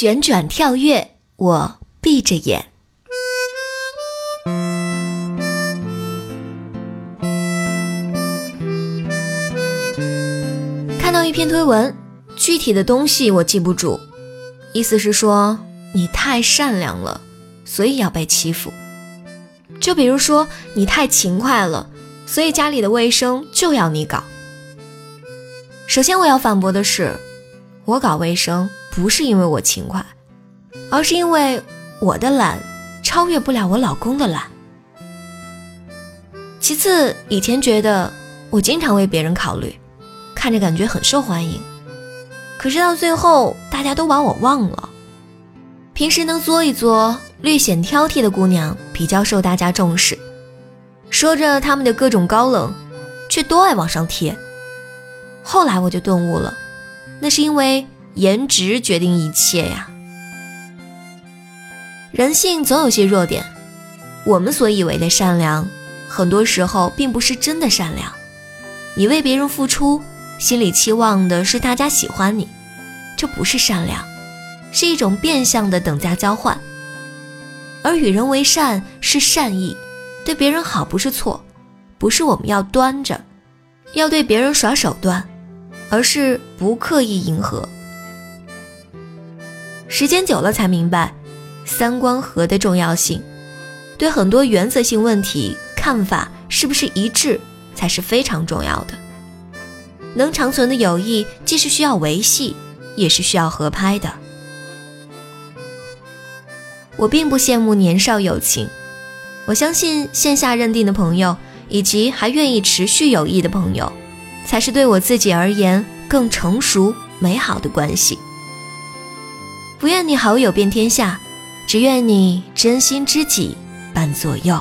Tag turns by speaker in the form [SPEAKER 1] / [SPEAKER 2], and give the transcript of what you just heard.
[SPEAKER 1] 旋转跳跃，我闭着眼。看到一篇推文，具体的东西我记不住，意思是说你太善良了，所以要被欺负。就比如说你太勤快了，所以家里的卫生就要你搞。首先我要反驳的是，我搞卫生不是因为我勤快，而是因为我的懒超越不了我老公的懒。其次，以前觉得我经常为别人考虑，看着感觉很受欢迎，可是到最后大家都把我忘了。平时能作一作。略显挑剔的姑娘比较受大家重视，说着他们的各种高冷，却都爱往上贴。后来我就顿悟了，那是因为颜值决定一切呀。人性总有些弱点，我们所以为的善良，很多时候并不是真的善良。你为别人付出，心里期望的是大家喜欢你，这不是善良，是一种变相的等价交换。而与人为善是善意，对别人好不是错，不是我们要端着，要对别人耍手段，而是不刻意迎合。时间久了才明白，三观合的重要性，对很多原则性问题看法是不是一致才是非常重要的。能长存的友谊，既是需要维系，也是需要合拍的。我并不羡慕年少友情，我相信线下认定的朋友，以及还愿意持续友谊的朋友，才是对我自己而言更成熟美好的关系。不愿你好友遍天下，只愿你真心知己伴左右。